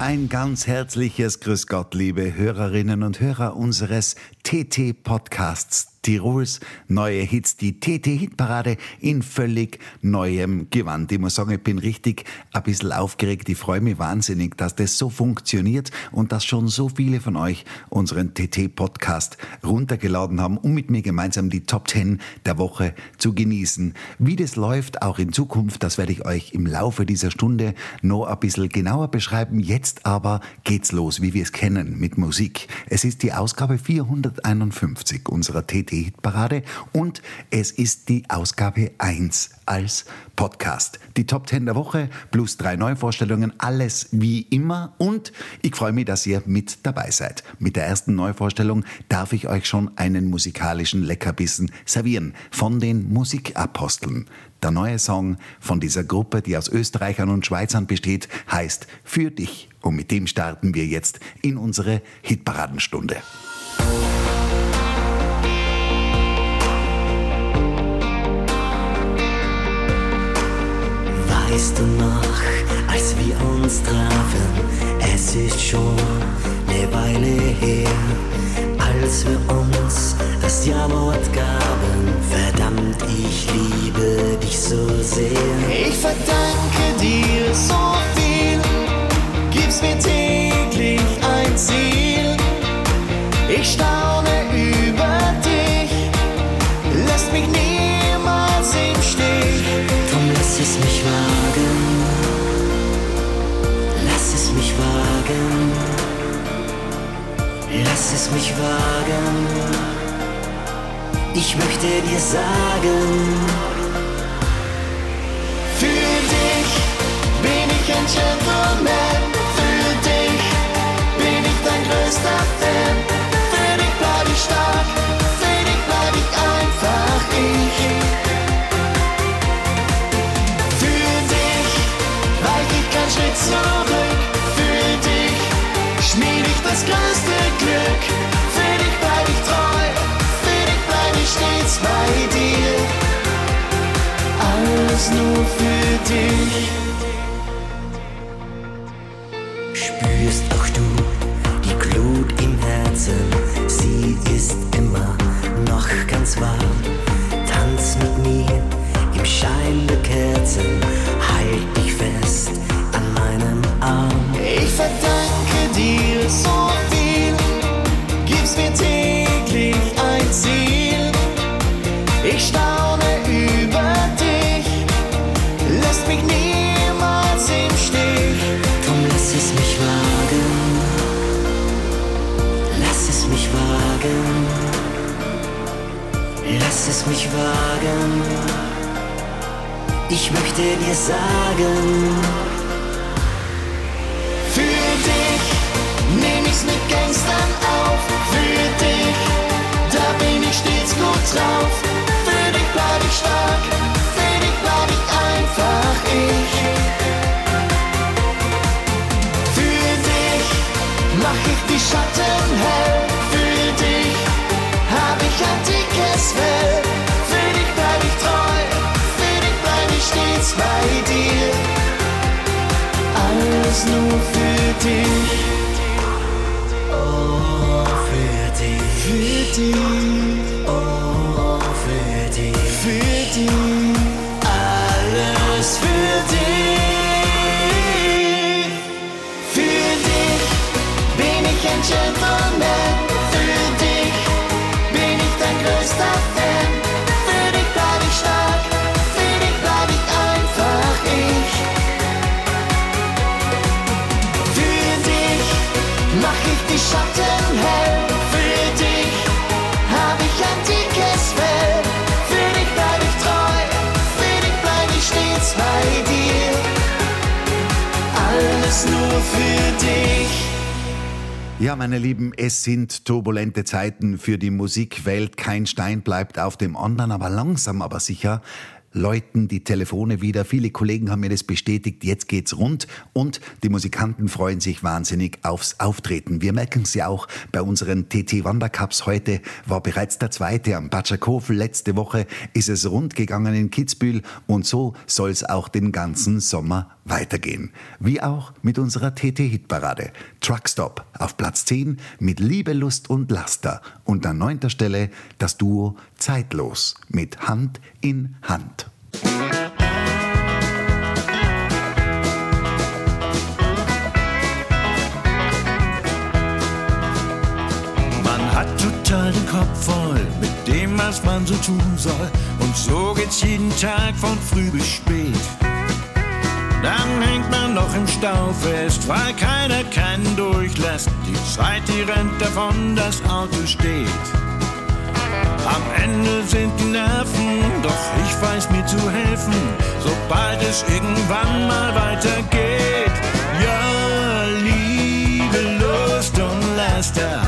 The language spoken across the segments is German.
Ein ganz herzliches Grüß Gott, liebe Hörerinnen und Hörer unseres TT-Podcasts Tirols neue Hits, die TT-Hitparade in völlig neuem Gewand. Ich muss sagen, ich bin richtig ein bisschen aufgeregt. Ich freue mich wahnsinnig, dass das so funktioniert und dass schon so viele von euch unseren TT-Podcast runtergeladen haben, um mit mir gemeinsam die Top 10 der Woche zu genießen. Wie das läuft, auch in Zukunft, das werde ich euch im Laufe dieser Stunde noch ein bisschen genauer beschreiben. Jetzt aber geht's los, wie wir es kennen, mit Musik. Es ist die Ausgabe 451 unserer TT TT-Hitparade und es ist die Ausgabe 1 als Podcast. Die Top 10 der Woche plus drei Neuvorstellungen, alles wie immer und ich freue mich, dass ihr mit dabei seid. Mit der ersten Neuvorstellung darf ich euch schon einen musikalischen Leckerbissen servieren von den Musikaposteln. Der neue Song von dieser Gruppe, die aus Österreichern und Schweizern besteht, heißt Für dich. Und mit dem starten wir jetzt in unsere Hitparadenstunde. Weißt du noch, als wir uns trafen, es ist schon eine Weile her, als wir uns das Ja-Wort gaben. Verdammt, ich liebe dich so sehr. Ich verdanke dir so viel, gibst mir täglich ein Ziel. Ich staune Lass es mich wagen. Ich möchte dir sagen, Für dich bin ich ein Gentleman, für dich bin ich dein größter Fan. Für dich bleib ich stark, für dich bleib ich einfach ich. Für dich weich ich keinen Schritt zurück, größte Glück. Für dich bleib ich treu, für dich bleib ich stets bei dir alles nur für dich. spürst auch du die Glut im Herzen. Sie ist immer noch ganz warm. Tanz mit mir im Schein der Kerzen. Mich wagen. Ich möchte dir sagen, Für dich nehm ich's mit Gangstern auf. Für dich, da bin ich stets gut drauf. Für dich bleib ich stark, für dich bleib ich einfach ich. Für dich mach ich die Schatten hell. Für dich hab ich ein dickes Fell. Für dich bleib ich treu, für dich bleib ich stets bei dir alles nur für dich. oh, für dich, Für dich, für dich. Ja, meine Lieben, es sind turbulente Zeiten für die Musikwelt. Kein Stein bleibt auf dem anderen, aber langsam, aber sicher läuten die Telefone wieder. Viele Kollegen haben mir das bestätigt. Jetzt geht's rund und die Musikanten freuen sich wahnsinnig aufs Auftreten. Wir merken es ja auch bei unseren TT Wandercups. Heute war bereits der zweite am Batschakofel. Letzte Woche ist es rund gegangen in Kitzbühel und so soll es auch den ganzen Sommer weitergehen. Wie auch mit unserer TT-Hitparade. Truckstop auf Platz 10 mit Liebe, Lust und Laster. Und an neunter Stelle das Duo Zeitlos mit Hand in Hand. Man hat total den Kopf voll mit dem, was man so tun soll. Und so geht's jeden Tag von früh bis spät. Dann hängt man noch im Stau fest, weil keiner keinen durchlässt. Die Zeit, die rennt davon, das Auto steht. Am Ende sind die Nerven, doch ich weiß mir zu helfen, sobald es irgendwann mal weitergeht. Ja, Liebe, Lust und Laster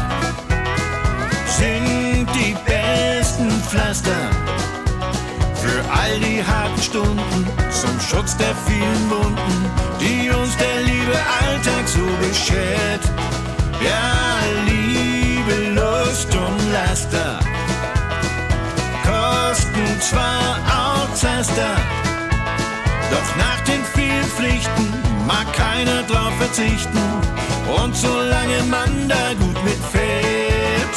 sind die besten Pflaster für all die harten Stunden zum Schutz der vielen Wunden, die uns der liebe Alltag so beschert. Ja, Liebe, Lust und Laster kosten zwar auch Zaster, doch nach den vielen Pflichten mag keiner drauf verzichten. Und solange man da gut mitfährt,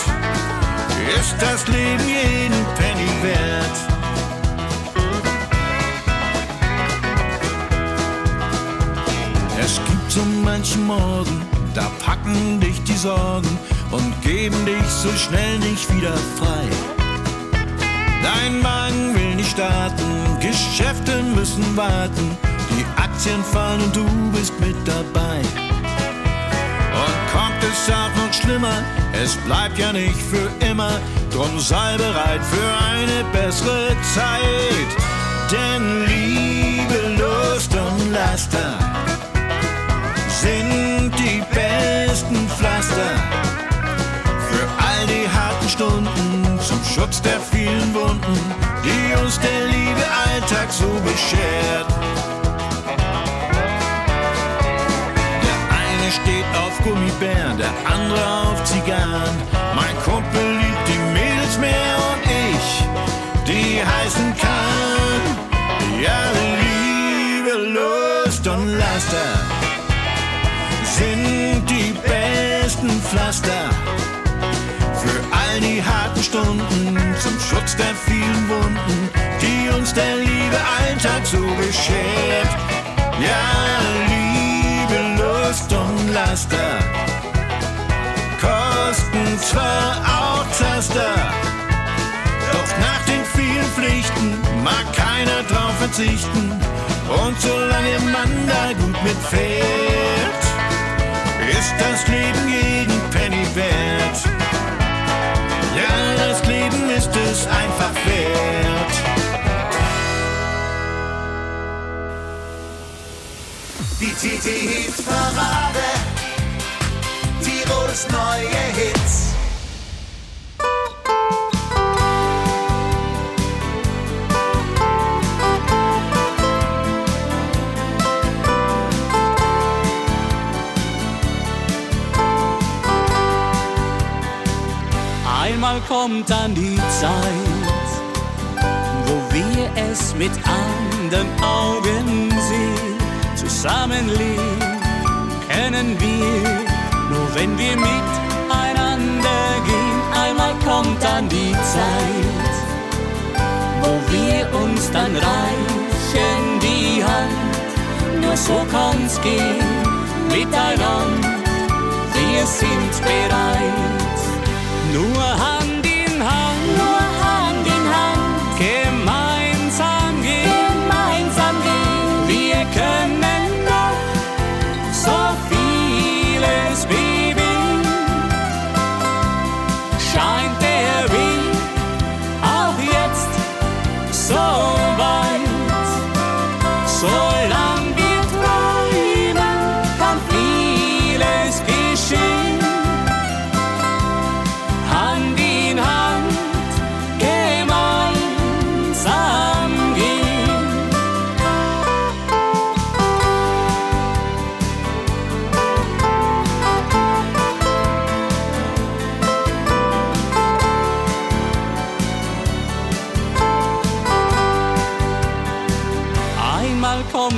ist das Leben jeden Penny wert. Es gibt so manchen Morgen, da packen dich die Sorgen und geben dich so schnell nicht wieder frei. Dein Wagen will nicht starten, Geschäfte müssen warten, die Aktien fallen und du bist mit dabei. Und kommt es auch noch schlimmer, es bleibt ja nicht für immer, drum sei bereit für eine bessere Zeit. Denn Liebe, Lust und Laster sind die besten Pflaster für all die harten Stunden Schutz der vielen Wunden, die uns der liebe Alltag so beschert. Der eine steht auf Gummibären, der andere auf Zigarren. Mein Kumpel liebt die Mädels mehr und ich, die heißen Kahn. Ja, Liebe, Lust und Laster sind die besten Pflaster Schutz der vielen Wunden, die uns der liebe Alltag so beschert. Ja, Liebe, Lust und Laster kosten zwar auch Zaster, doch nach den vielen Pflichten mag keiner drauf verzichten. Und solange man da gut mitfährt, ist das Leben jeden Penny wert. Ja, das Leben es einfach wert. Die TT-Hit-Parade. Tirols neue Hits. Kommt dann die Zeit, wo wir es mit anderen Augen sehen. Zusammenleben können wir, nur wenn wir miteinander gehen. Einmal kommt dann die Zeit, wo wir uns dann reichen die Hand. Nur so kann's gehen, miteinander, wir sind bereit. Nur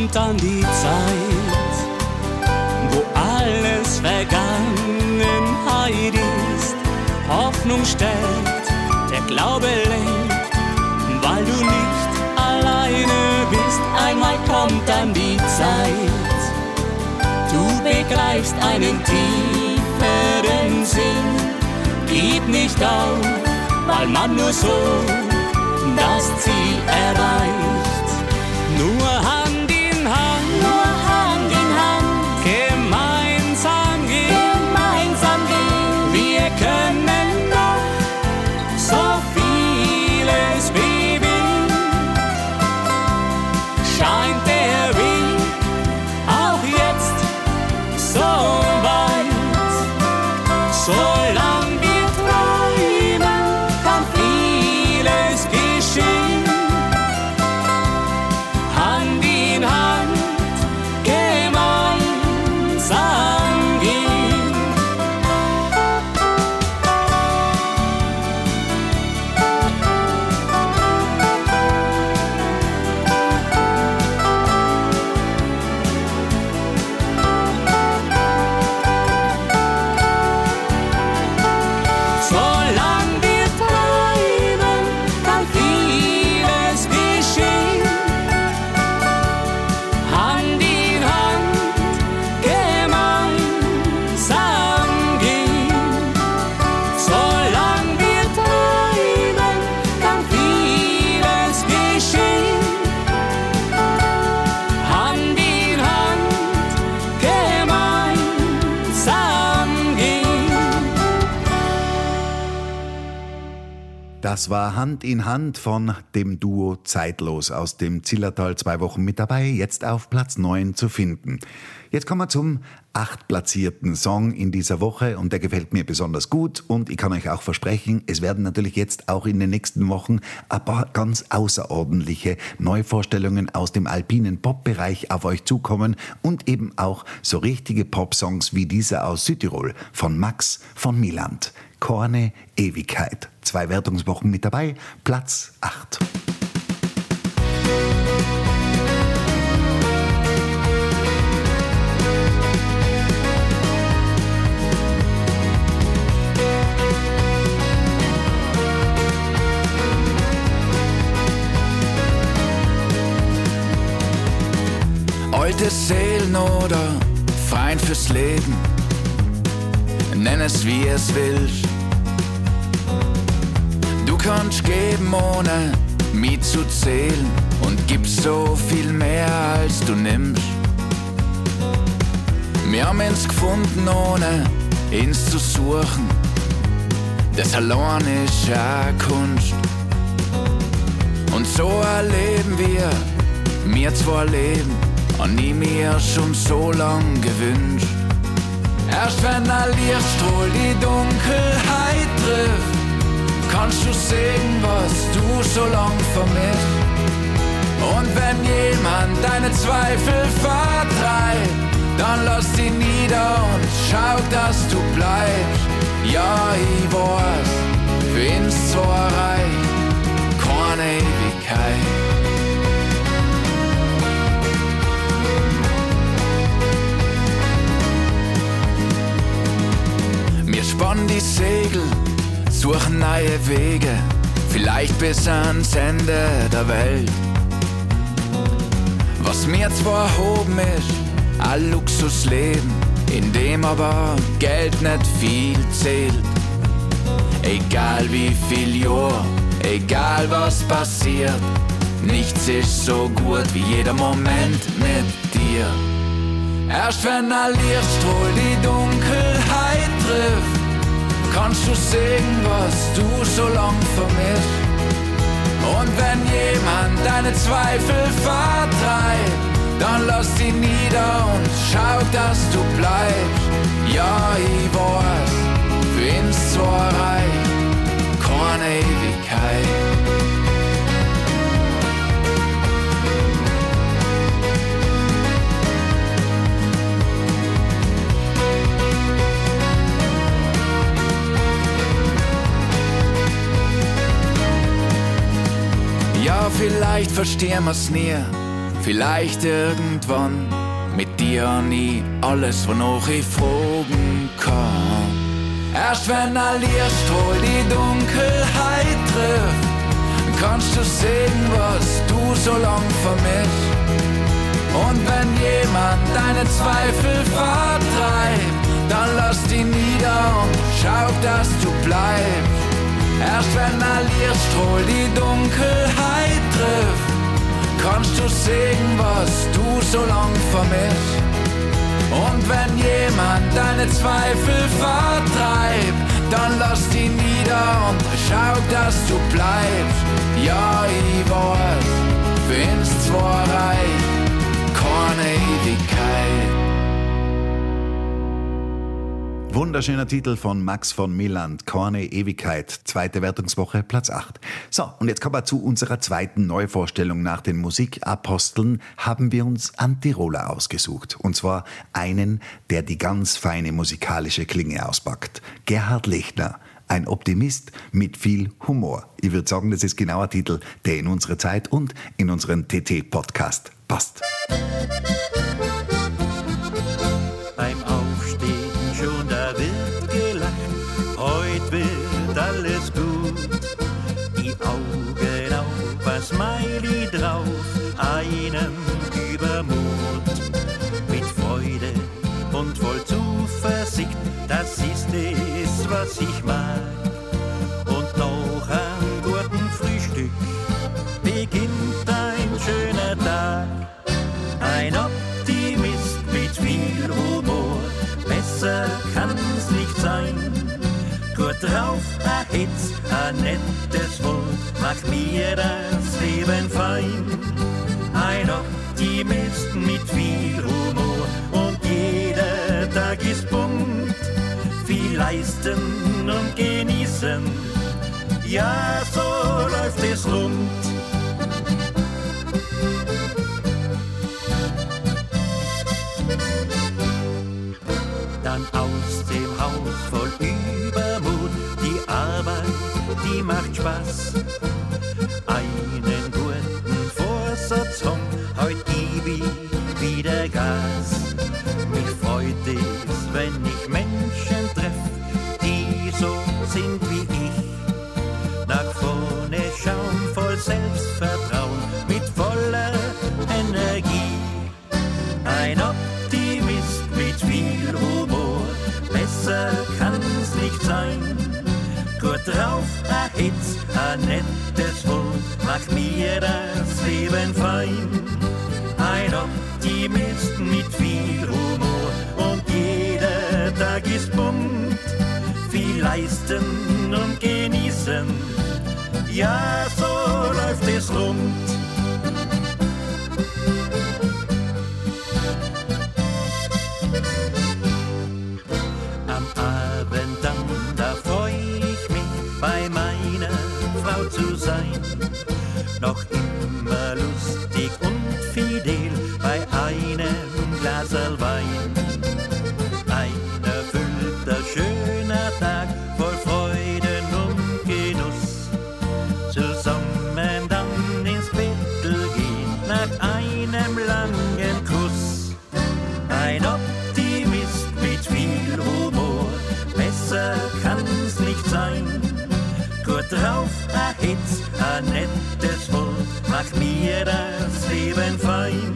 kommt dann die Zeit, wo alles Vergangenheit ist. Hoffnung stärkt, der Glaube lenkt, weil du nicht alleine bist. Einmal kommt dann die Zeit, du begreifst einen tieferen Sinn. Gib nicht auf, weil man nur so das Ziel erreicht. Nur Das war Hand in Hand von dem Duo Zeitlos aus dem Zillertal zwei Wochen mit dabei, jetzt auf Platz 9 zu finden. Jetzt kommen wir zum achtplatzierten Song in dieser Woche und der gefällt mir besonders gut und ich kann euch auch versprechen, es werden natürlich jetzt auch in den nächsten Wochen ein paar ganz außerordentliche Neuvorstellungen aus dem alpinen Pop-Bereich auf euch zukommen und eben auch so richtige Pop-Songs wie dieser aus Südtirol von Max von Miland. Korne Ewigkeit. Zwei Wertungswochen mit dabei, Platz 8. Alte Seelen oder Feind fürs Leben, nenn es wie es willst. Du kannst geben ohne mich zu zählen und gibst so viel mehr als du nimmst. Wir haben uns gefunden ohne ins zu suchen. Das allein ist ja Kunst. Und so erleben wir, mir zwei Leben, und ich mir schon so lang gewünscht. Erst wenn ein Lichtstrahl die Dunkelheit trifft, kannst du sehen, was du so lang vermisst. Und wenn jemand deine Zweifel vertreibt, dann lass sie nieder und schau, dass du bleibst. Ja, ich weiß, für uns zwar keine Ewigkeit. Wir spannen die Segel, suchen neue Wege, vielleicht bis ans Ende der Welt. Was mir zwar erhoben ist, ein Luxusleben, in dem aber Geld nicht viel zählt. Egal wie viel Jahr, egal was passiert, nichts ist so gut wie jeder Moment mit dir. Erst wenn ein Lichtstrahl die Dunkelheit trifft, kannst du sehen, was du so lang vermisst. Und wenn jemand deine Zweifel vertreibt, dann lass sie nieder und schau, dass du bleibst. Ja, ich weiß, für uns zwar keine Ewigkeit. Ja, vielleicht verstehen wir's nie, Vielleicht irgendwann mit dir nie alles, wonach ich fragen kann. Erst wenn ein Lichtstrahl die Dunkelheit trifft, kannst du sehen, was du so lang vermisst. Und wenn jemand deine Zweifel vertreibt, dann lass die nieder und schau, dass du bleibst. Erst wenn ein Lichtstrahl die Dunkelheit trifft, kannst du sehen, was du so lang vermisst. Und wenn jemand deine Zweifel vertreibt, dann lass die nieder und schau, dass du bleibst. Ja, ich weiß, find's zwar reich, keine Ewigkeit. Wunderschöner Titel von Max von Milland, Korne Ewigkeit, zweite Wertungswoche, Platz 8. So, und jetzt kommen wir zu unserer zweiten Neuvorstellung. Nach den Musikaposteln haben wir uns Antiroler ausgesucht. Und zwar einen, der die ganz feine musikalische Klinge auspackt. Gerhard Lechner. Ein Optimist mit viel Humor. Ich würde sagen, das ist genau ein Titel, der in unsere Zeit und in unseren TT-Podcast passt. Beim ich mag. Und noch am guten Frühstück beginnt ein schöner Tag. Ein Optimist mit viel Humor, besser kann's nicht sein. Gut drauf, ein Hitz, ein nettes Wort, macht mir das Leben fein. Ein Optimist mit viel Humor leisten und genießen, ja, so läuft es rund. dann aus dem Haus voll Übermut. Die Arbeit, die macht Spaß. Ein nettes Wort, macht mir das Leben fein. Ein Optimist mit viel Humor und jeder Tag ist bunt. Viel leisten und genießen, ja, so läuft es rund. Mir das Leben fein.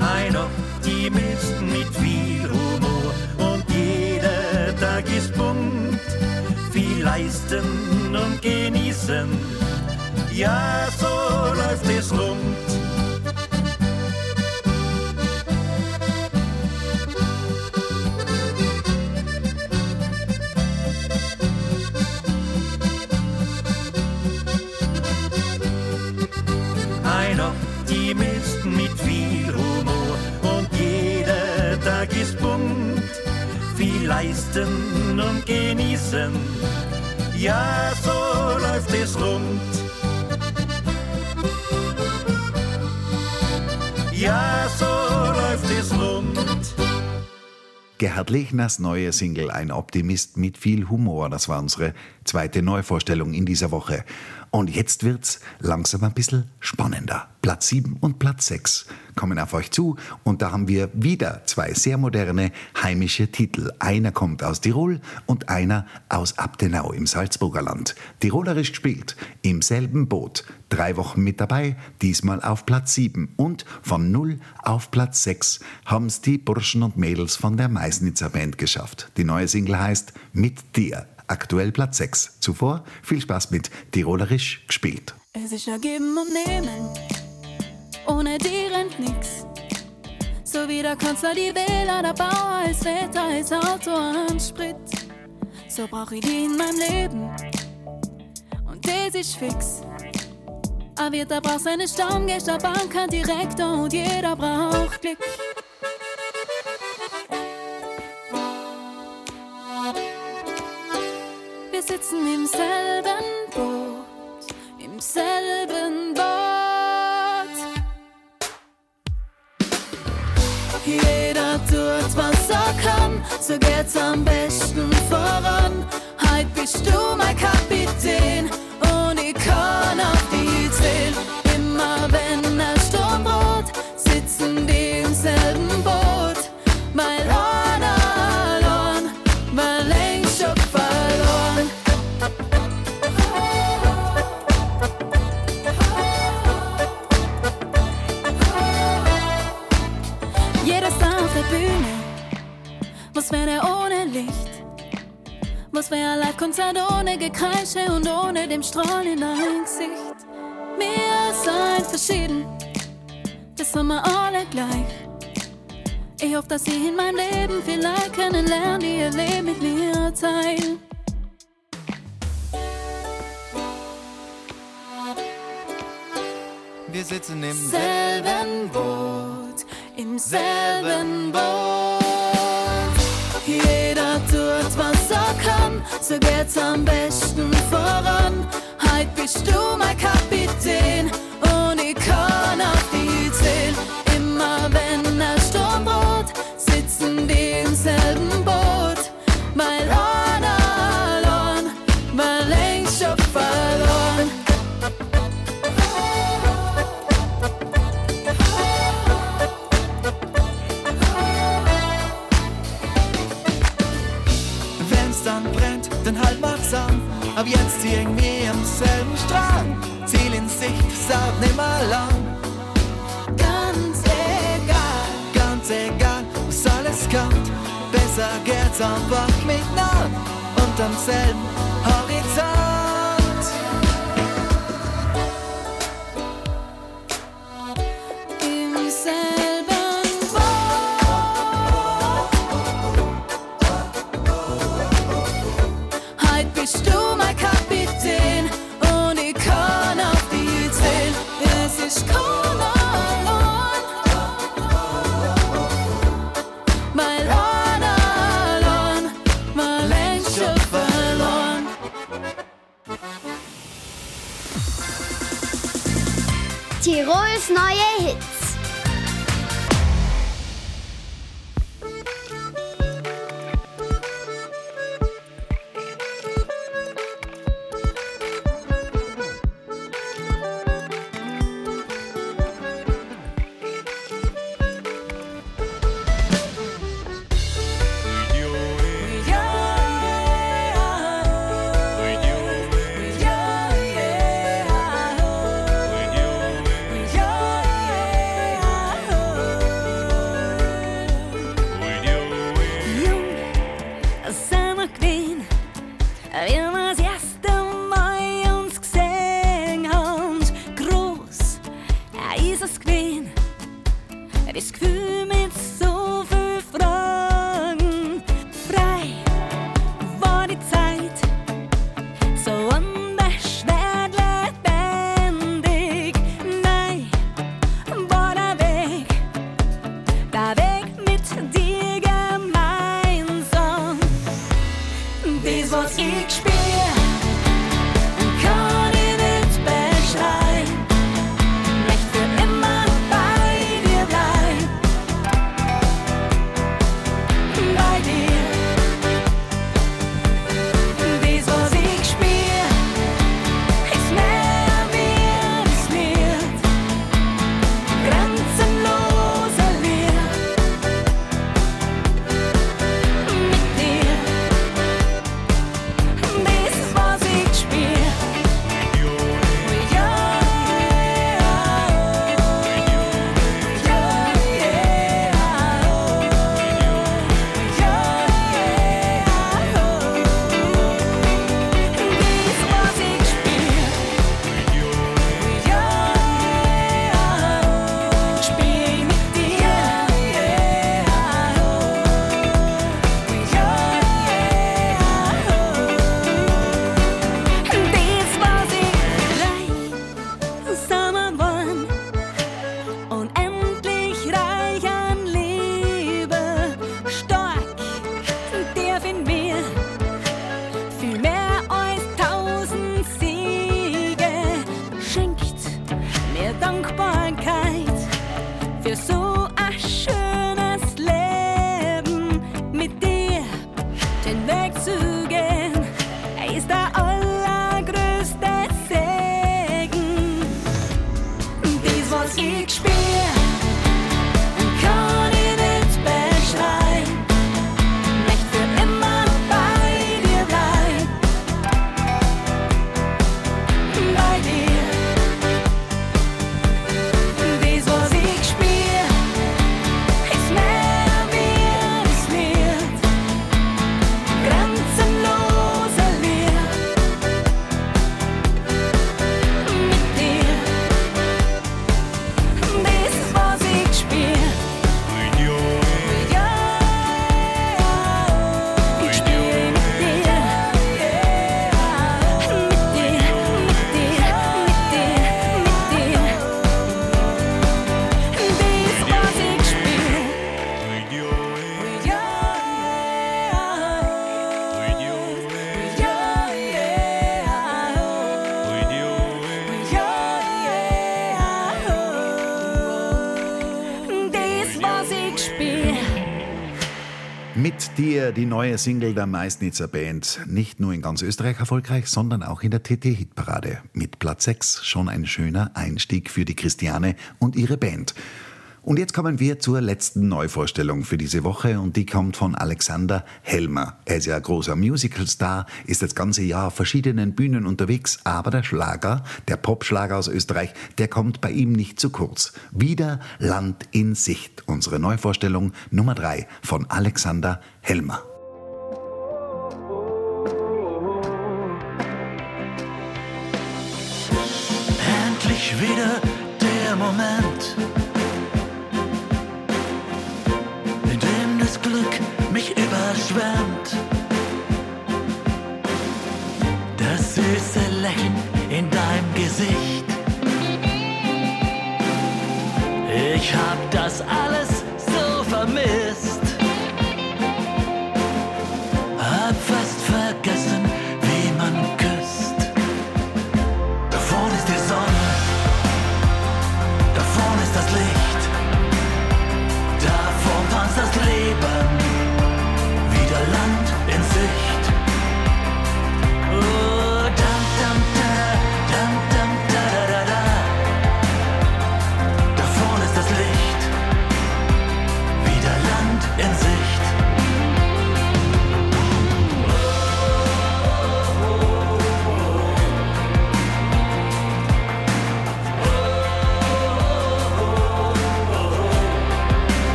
Ein Optimist mit viel Humor und jeder Tag ist bunt. Viel leisten und genießen, ja, so läuft es rund. Leisten und genießen, ja, so läuft es rund. Ja, so läuft es rund. Gerhard Lechners neue Single Ein Optimist mit viel Humor. Das war unsere Zweite Neuvorstellung in dieser Woche. Und jetzt wird's langsam ein bisschen spannender. Platz 7 und Platz 6 kommen auf euch zu und da haben wir wieder zwei sehr moderne heimische Titel. Einer kommt aus Tirol und einer aus Abtenau im Salzburger Land. Tirolerisch gespielt, im selben Boot. Drei Wochen mit dabei, diesmal auf Platz 7 und von 0 auf Platz 6 haben's die Burschen und Mädels von der Meißnitzer Band geschafft. Die neue Single heißt Mit dir. Aktuell Platz 6. Zuvor viel Spaß mit Tirolerisch gespielt. Es ist ja geben und nehmen, ohne die rennt nix. So wie der Kanzler die Wähler, der Bauer als Wetter, als Auto an Sprit. So brauch ich die in meinem Leben und das ist fix. A Wirter braucht seine Stammgäste, Banker, Direktor und jeder braucht Glück. Sitzen im selben Boot, im selben Boot. Jeder tut, was er kann, so geht's am besten voran. Heut bist du mein Kapitän Was wäre ein Live-Konzert ohne Gekreische und ohne dem Strahlen in dein Gesicht? Wir sind verschieden, das sind wir alle gleich. Ich hoffe, dass ich in meinem Leben vielleicht kennenlerne, die ihr Leben mit mir teilen. Wir sitzen im selben Boot, im selben Boot. So geht's am besten voran. Heut bist du mein Kapitän Besser geht's einfach miteinander und am selben Mit dir die neue Single der Meißnitzer Band. Nicht nur in ganz Österreich erfolgreich, sondern auch in der TT-Hitparade. Mit Platz 6 schon ein schöner Einstieg für die Christiane und ihre Band. Und jetzt kommen wir zur letzten Neuvorstellung für diese Woche und die kommt von Alexander Helmer. Er ist ja ein großer Musicalstar, ist das ganze Jahr auf verschiedenen Bühnen unterwegs, aber der Schlager, der Popschlager aus Österreich, der kommt bei ihm nicht zu kurz. Wieder Land in Sicht. Unsere Neuvorstellung Nummer drei von Alexander Helmer. Endlich wieder der Moment, süße Lächeln in deinem Gesicht. Ich hab das alles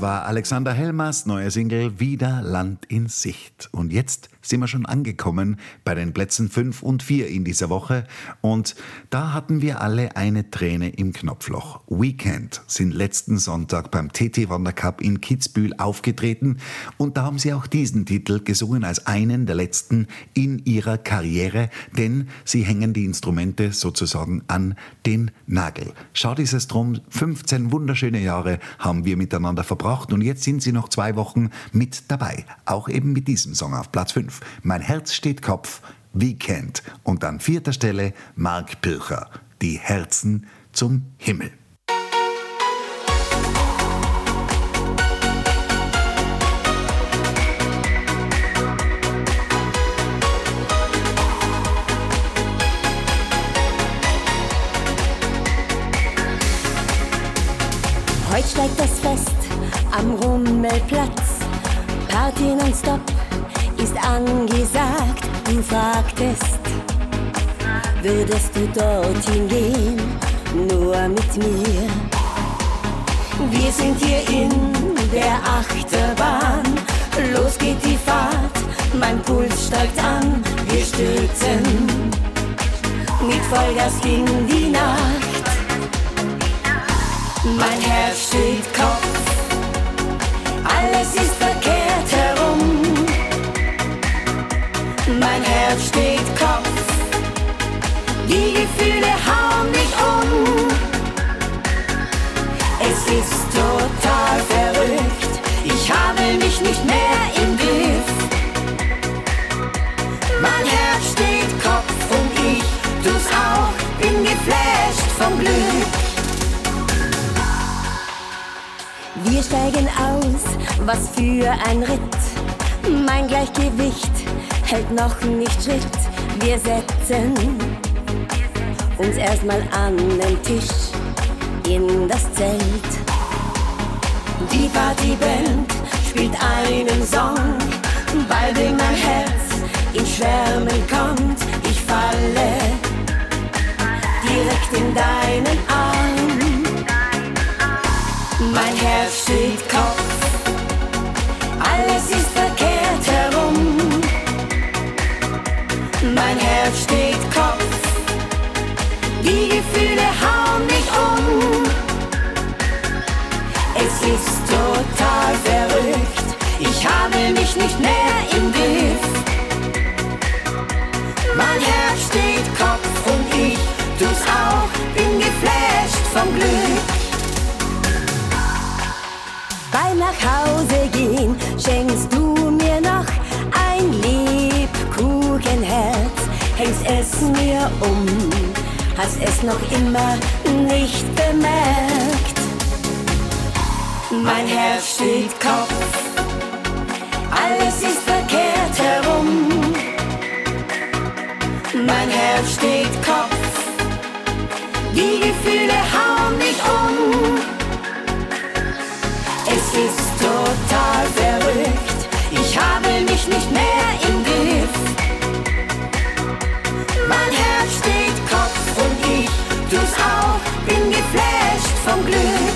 Das war Alexander Helmers neue Single Wieder Land in Sicht. Und jetzt sind wir schon angekommen bei den Plätzen 5 und 4 in dieser Woche. Und da hatten wir alle eine Träne im Knopfloch. Weekend sind letzten Sonntag beim TT Wandercup in Kitzbühel aufgetreten. Und da haben sie auch diesen Titel gesungen als einen der letzten in ihrer Karriere. Denn sie hängen die Instrumente sozusagen an den Nagel. Schaut ist es drum, 15 wunderschöne Jahre haben wir miteinander verbracht gebraucht und jetzt sind sie noch zwei Wochen mit dabei. Auch eben mit diesem Song auf Platz 5. Mein Herz steht Kopf, Weekend. Und an vierter Stelle Mark Pircher, Die Herzen zum Himmel. Heute steigt das Fest am Rummelplatz. Party nonstop ist angesagt. Du fragtest, würdest du dorthin gehen? Nur mit mir. Wir sind hier in der Achterbahn. Los geht die Fahrt, mein Puls steigt an. Wir stürzen mit Vollgas in die Nacht. Mein Herz steht Kopf, alles ist verkehrt herum. Mein Herz steht Kopf, die Gefühle hauen mich um. Es ist total verrückt, ich habe mich nicht mehr im Griff. Mein Herz steht Kopf und ich tu's auch, bin geflasht vom Glück. Wir steigen aus, was für ein Ritt. Mein Gleichgewicht hält noch nicht Schritt. Wir setzen uns erstmal an den Tisch in das Zelt. Die Partyband spielt einen Song, bei dem mein Herz in Schwärmen kommt. Ich falle direkt in deinen Arm. Mein Herz steht Kopf, alles ist verkehrt herum. Mein Herz steht Kopf, die Gefühle hauen mich um. Es ist total verrückt, ich habe mich nicht mehr im Griff. Mein Herz steht Kopf und ich tu's auch, bin geflasht vom Glück. Nachhause gehen schenkst du mir noch ein Lebkuchenherz, hängst es mir um, hast es noch immer nicht bemerkt. Mein Herz steht Kopf, alles ist verkehrt herum. Mein Herz steht Kopf, die Gefühle hauen mich um. Total verrückt, ich habe mich nicht mehr im Griff. Mein Herz steht Kopf und ich tu's auch, bin geflasht vom Glück.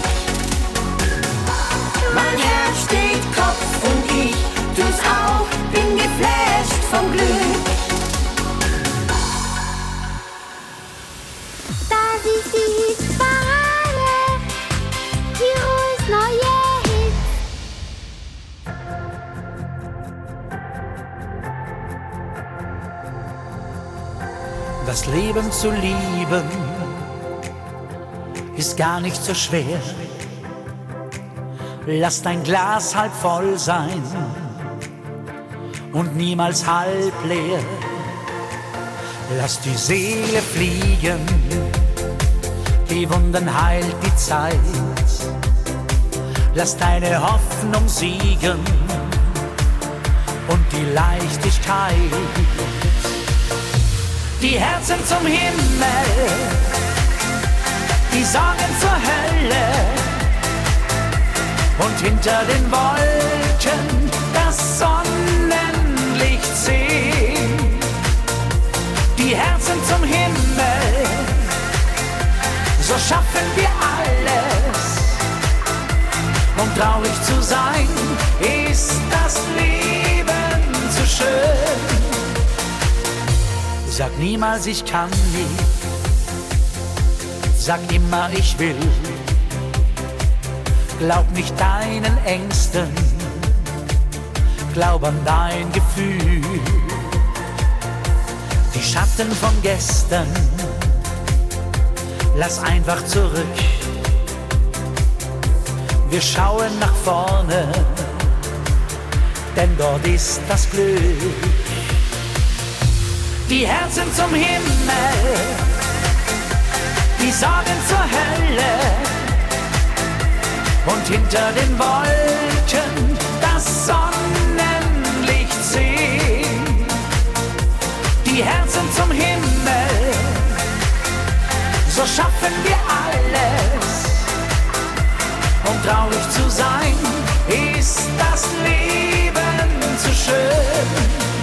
Das Leben zu lieben ist gar nicht so schwer. Lass dein Glas halb voll sein und niemals halb leer. Lass die Seele fliegen, die Wunden heilt die Zeit. Lass deine Hoffnung siegen und die Leichtigkeit die Herzen zum Himmel, die Sorgen zur Hölle und hinter den Wolken das Sonnenlicht sehen. Die Herzen zum Himmel, so schaffen wir alles. Um traurig zu sein, ist das Leben zu schön. Sag niemals, ich kann nicht. Sag immer, ich will. Glaub nicht deinen Ängsten. Glaub an dein Gefühl. Die Schatten von gestern. Lass einfach zurück. Wir schauen nach vorne. Denn dort ist das Glück die Herzen zum Himmel, die Sorgen zur Hölle und hinter den Wolken das Sonnenlicht sehen. Die Herzen zum Himmel, so schaffen wir alles. Um traurig zu sein, ist das Leben zu schön.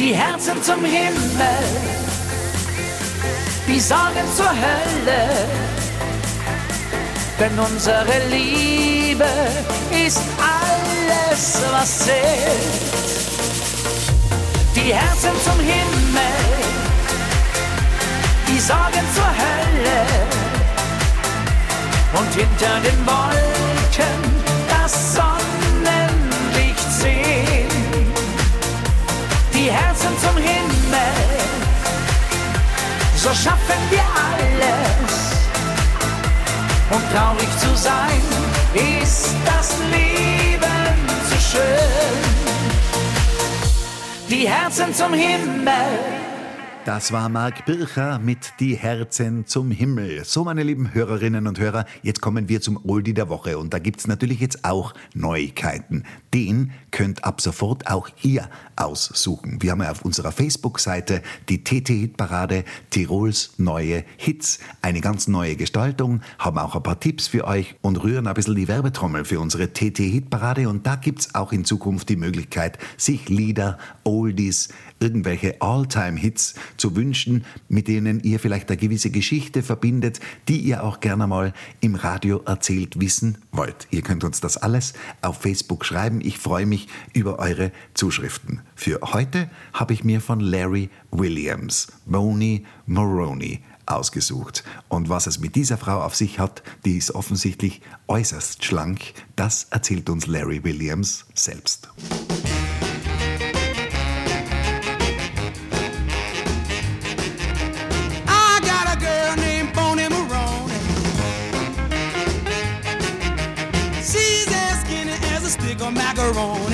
Die Herzen zum Himmel, die Sorgen zur Hölle. Denn unsere Liebe ist alles, was zählt. Die Herzen zum Himmel, die Sorgen zur Hölle. Und hinter den Wolken Himmel, so schaffen wir alles. Und traurig zu sein, ist das Leben zu schön. Die Herzen zum Himmel. Das war Marc Bircher mit Die Herzen zum Himmel. So, meine lieben Hörerinnen und Hörer, jetzt kommen wir zum Oldie der Woche. Und da gibt's natürlich jetzt auch Neuigkeiten. Den könnt ab sofort auch ihr aussuchen. Wir haben ja auf unserer Facebook-Seite die TT-Hitparade Tirols neue Hits. Eine ganz neue Gestaltung, haben auch ein paar Tipps für euch und rühren ein bisschen die Werbetrommel für unsere TT-Hitparade. Und da gibt's auch in Zukunft die Möglichkeit, sich Lieder, Oldies, irgendwelche All-Time-Hits zu wünschen, mit denen ihr vielleicht eine gewisse Geschichte verbindet, die ihr auch gerne mal im Radio erzählt wissen wollt. Ihr könnt uns das alles auf Facebook schreiben. Ich freue mich über eure Zuschriften. Für heute habe ich mir von Larry Williams, Boney Maroney, ausgesucht. Und was es mit dieser Frau auf sich hat, die ist offensichtlich äußerst schlank. Das erzählt uns Larry Williams selbst. your own.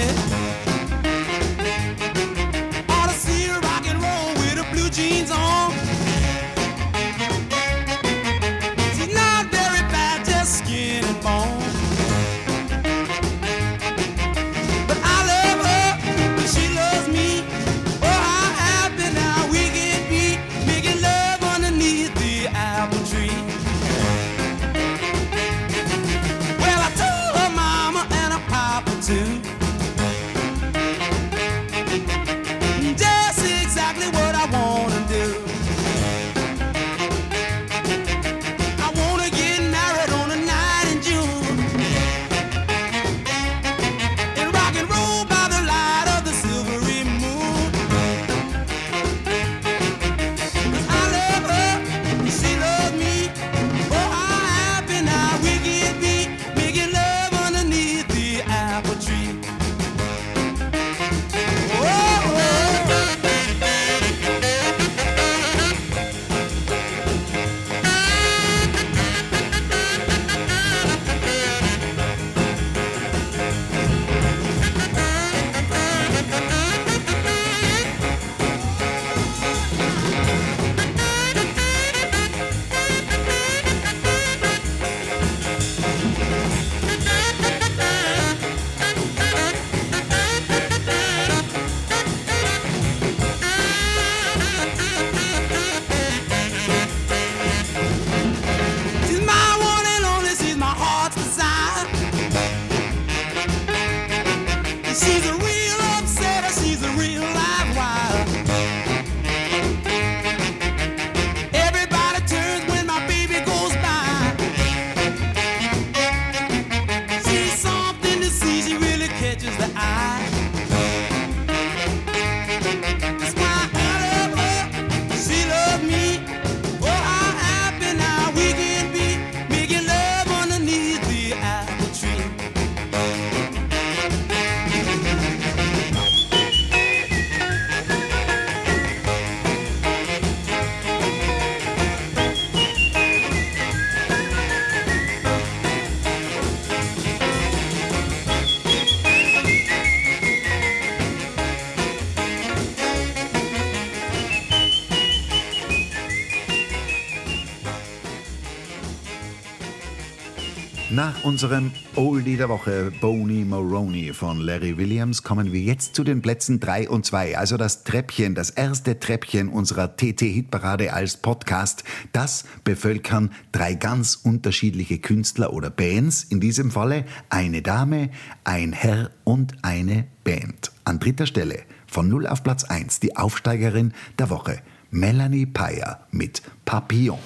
Unserem Oldie der Woche, Boney Maroney von Larry Williams, kommen wir jetzt zu den Plätzen 3 und 2. Also das Treppchen, das erste Treppchen unserer TT-Hitparade als Podcast. Das bevölkern drei ganz unterschiedliche Künstler oder Bands. In diesem Falle eine Dame, ein Herr und eine Band. An dritter Stelle von 0 auf Platz 1 die Aufsteigerin der Woche, Melanie Payer mit Papillon.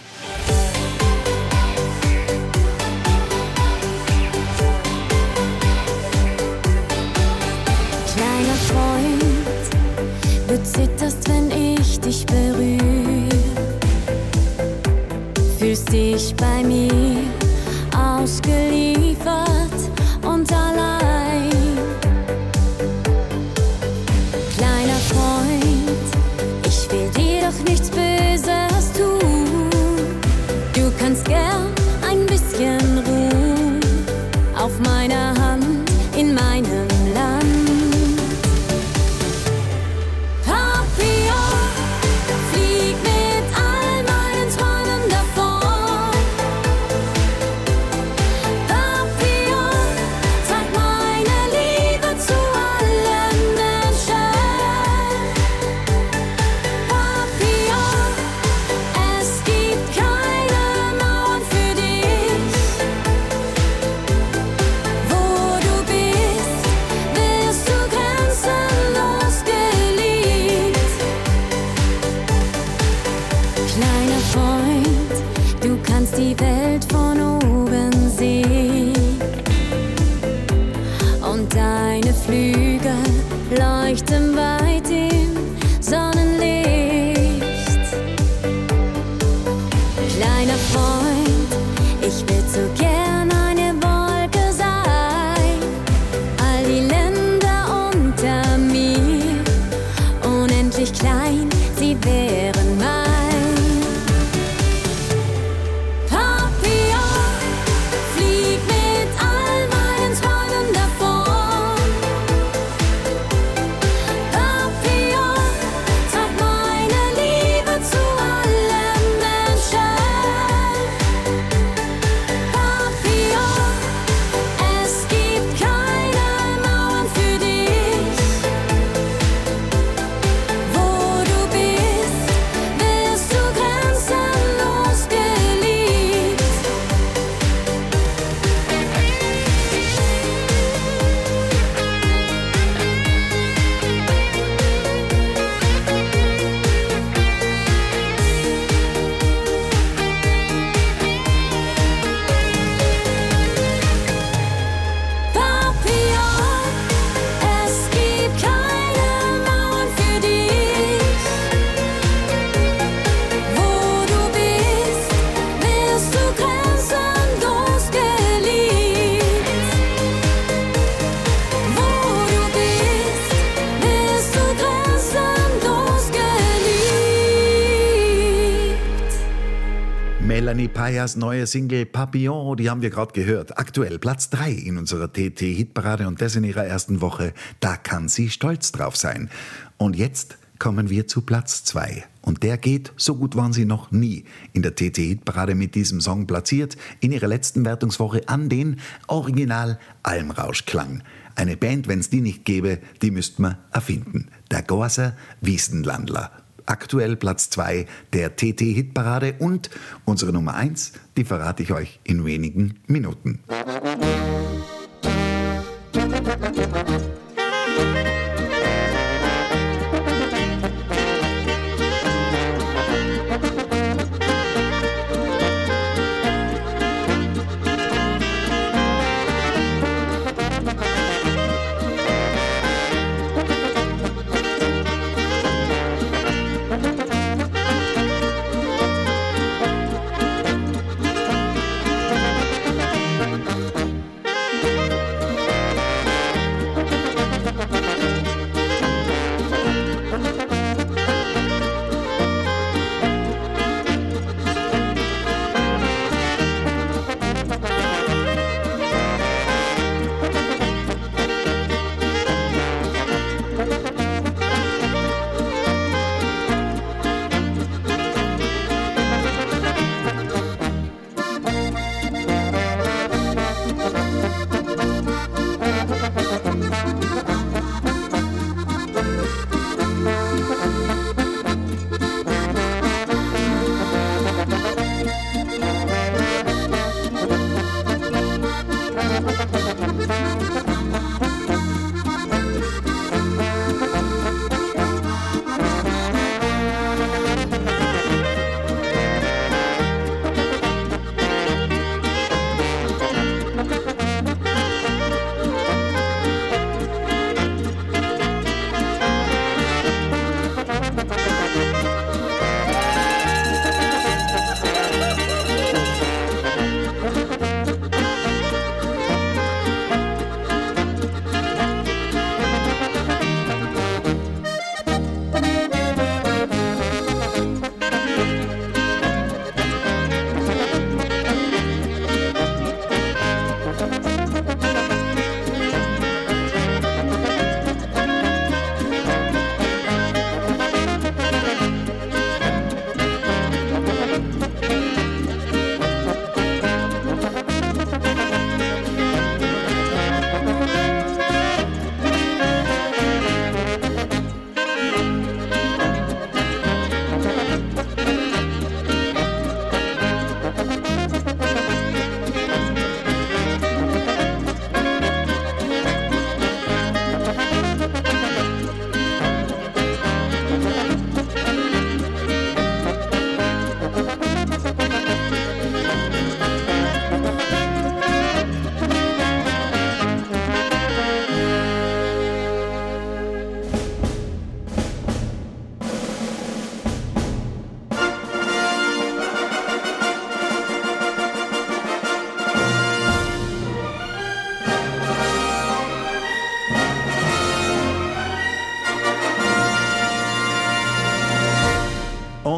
Du zitterst, Payas neue Single Papillon, die haben wir gerade gehört. Aktuell Platz 3 in unserer TT-Hitparade und das in ihrer ersten Woche. Da kann sie stolz drauf sein. Und jetzt kommen wir zu Platz 2. Und der geht, so gut waren sie noch nie, in der TT-Hitparade mit diesem Song platziert, in ihrer letzten Wertungswoche an den Original Almrauschklang. Eine Band, wenn es die nicht gäbe, die müsste man erfinden. Der Gorser Wiesenlandler. Aktuell Platz 2 der TT-Hitparade und unsere Nummer 1, die verrate ich euch in wenigen Minuten.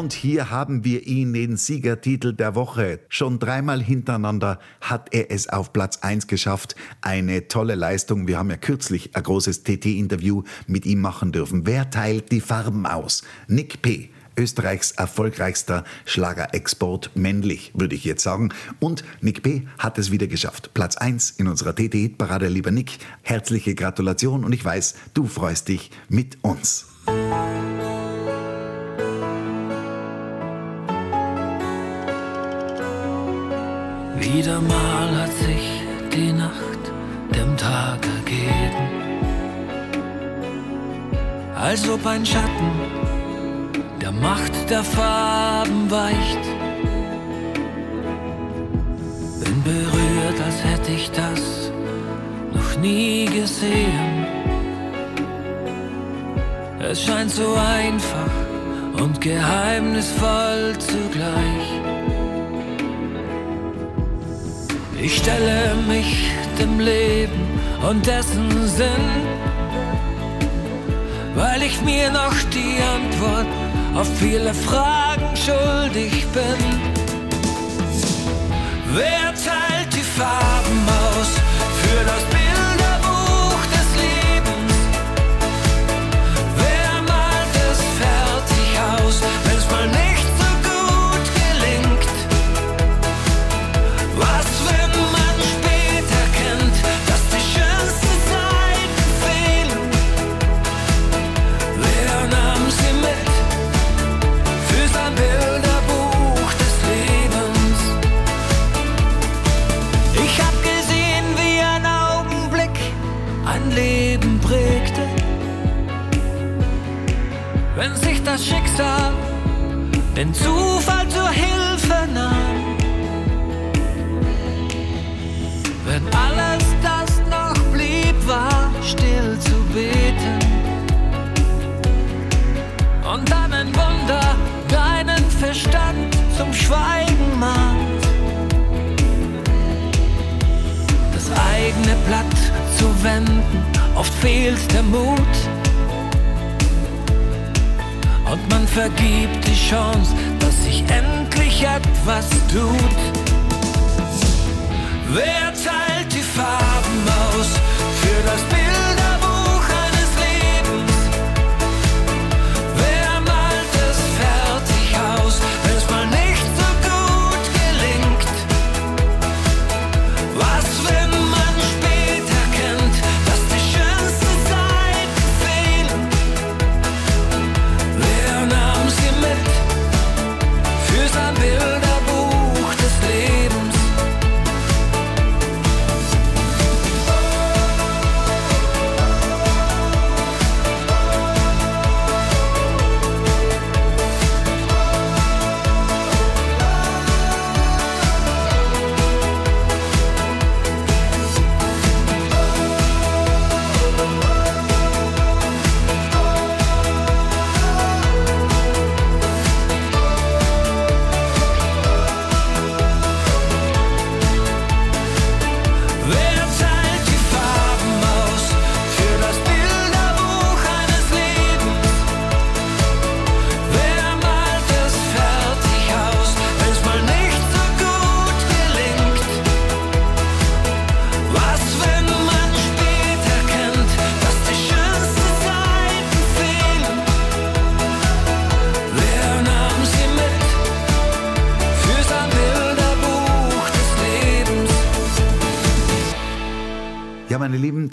Und hier haben wir ihn, den Siegertitel der Woche. Schon dreimal hintereinander hat er es auf Platz 1 geschafft. Eine tolle Leistung. Wir haben ja kürzlich ein großes TT-Interview mit ihm machen dürfen. Wer teilt die Farben aus? Nick P. Österreichs erfolgreichster Schlagerexport männlich, würde ich jetzt sagen. Und Nick B. hat es wieder geschafft. Platz 1 in unserer TT-Hitparade. Lieber Nick, herzliche Gratulation und ich weiß, du freust dich mit uns. Wieder mal hat sich die Nacht dem Tag ergeben, als ob ein Schatten der Macht der Farben weicht. Bin berührt, als hätte ich das noch nie gesehen. Es scheint so einfach und geheimnisvoll zugleich. Ich stelle mich dem Leben und dessen Sinn, weil ich mir noch die Antwort auf viele Fragen schuldig bin. Wer Schicksal den Zufall zur Hilfe nahm. Wenn alles, das noch blieb, war still zu beten. Und dann ein Wunder deinen Verstand zum Schweigen mahnt. Das eigene Blatt zu wenden, oft fehlt der Mut. Und man vergibt die Chance, dass sich endlich etwas tut. Wer teilt die Farben aus für das Bilderbuch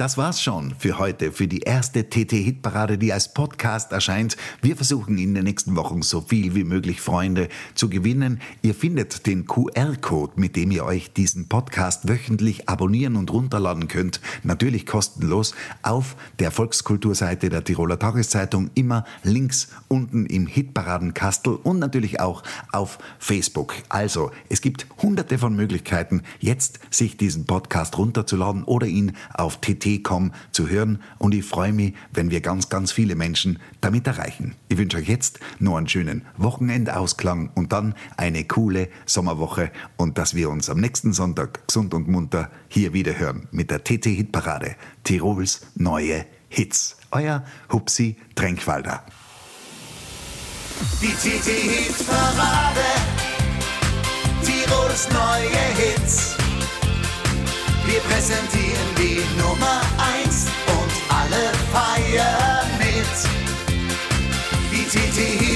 das war's schon für heute, für die erste TT-Hitparade, die als Podcast erscheint. Wir versuchen in den nächsten Wochen so viel wie möglich Freunde zu gewinnen. Ihr findet den QR-Code, mit dem ihr euch diesen Podcast wöchentlich abonnieren und runterladen könnt, natürlich kostenlos, auf der Volkskulturseite der Tiroler Tageszeitung, immer links unten im Hitparadenkastel und natürlich auch auf Facebook. Also, es gibt hunderte von Möglichkeiten, jetzt sich diesen Podcast runterzuladen oder ihn auf tt.com zu hören und ich freue mich, wenn wir ganz, ganz viele Menschen damit erreichen. Ich wünsche euch jetzt noch einen schönen Wochenendausklang und dann eine coole Sommerwoche und dass wir uns am nächsten Sonntag gesund und munter hier wieder hören mit der TT-Hitparade Tirols neue Hits. Euer Hupsi Tränkwalder. Die TT-Hit-Parade. Tirols neue Hits. Wir präsentieren die Nummer 1 und alle feiern mit. Die TTI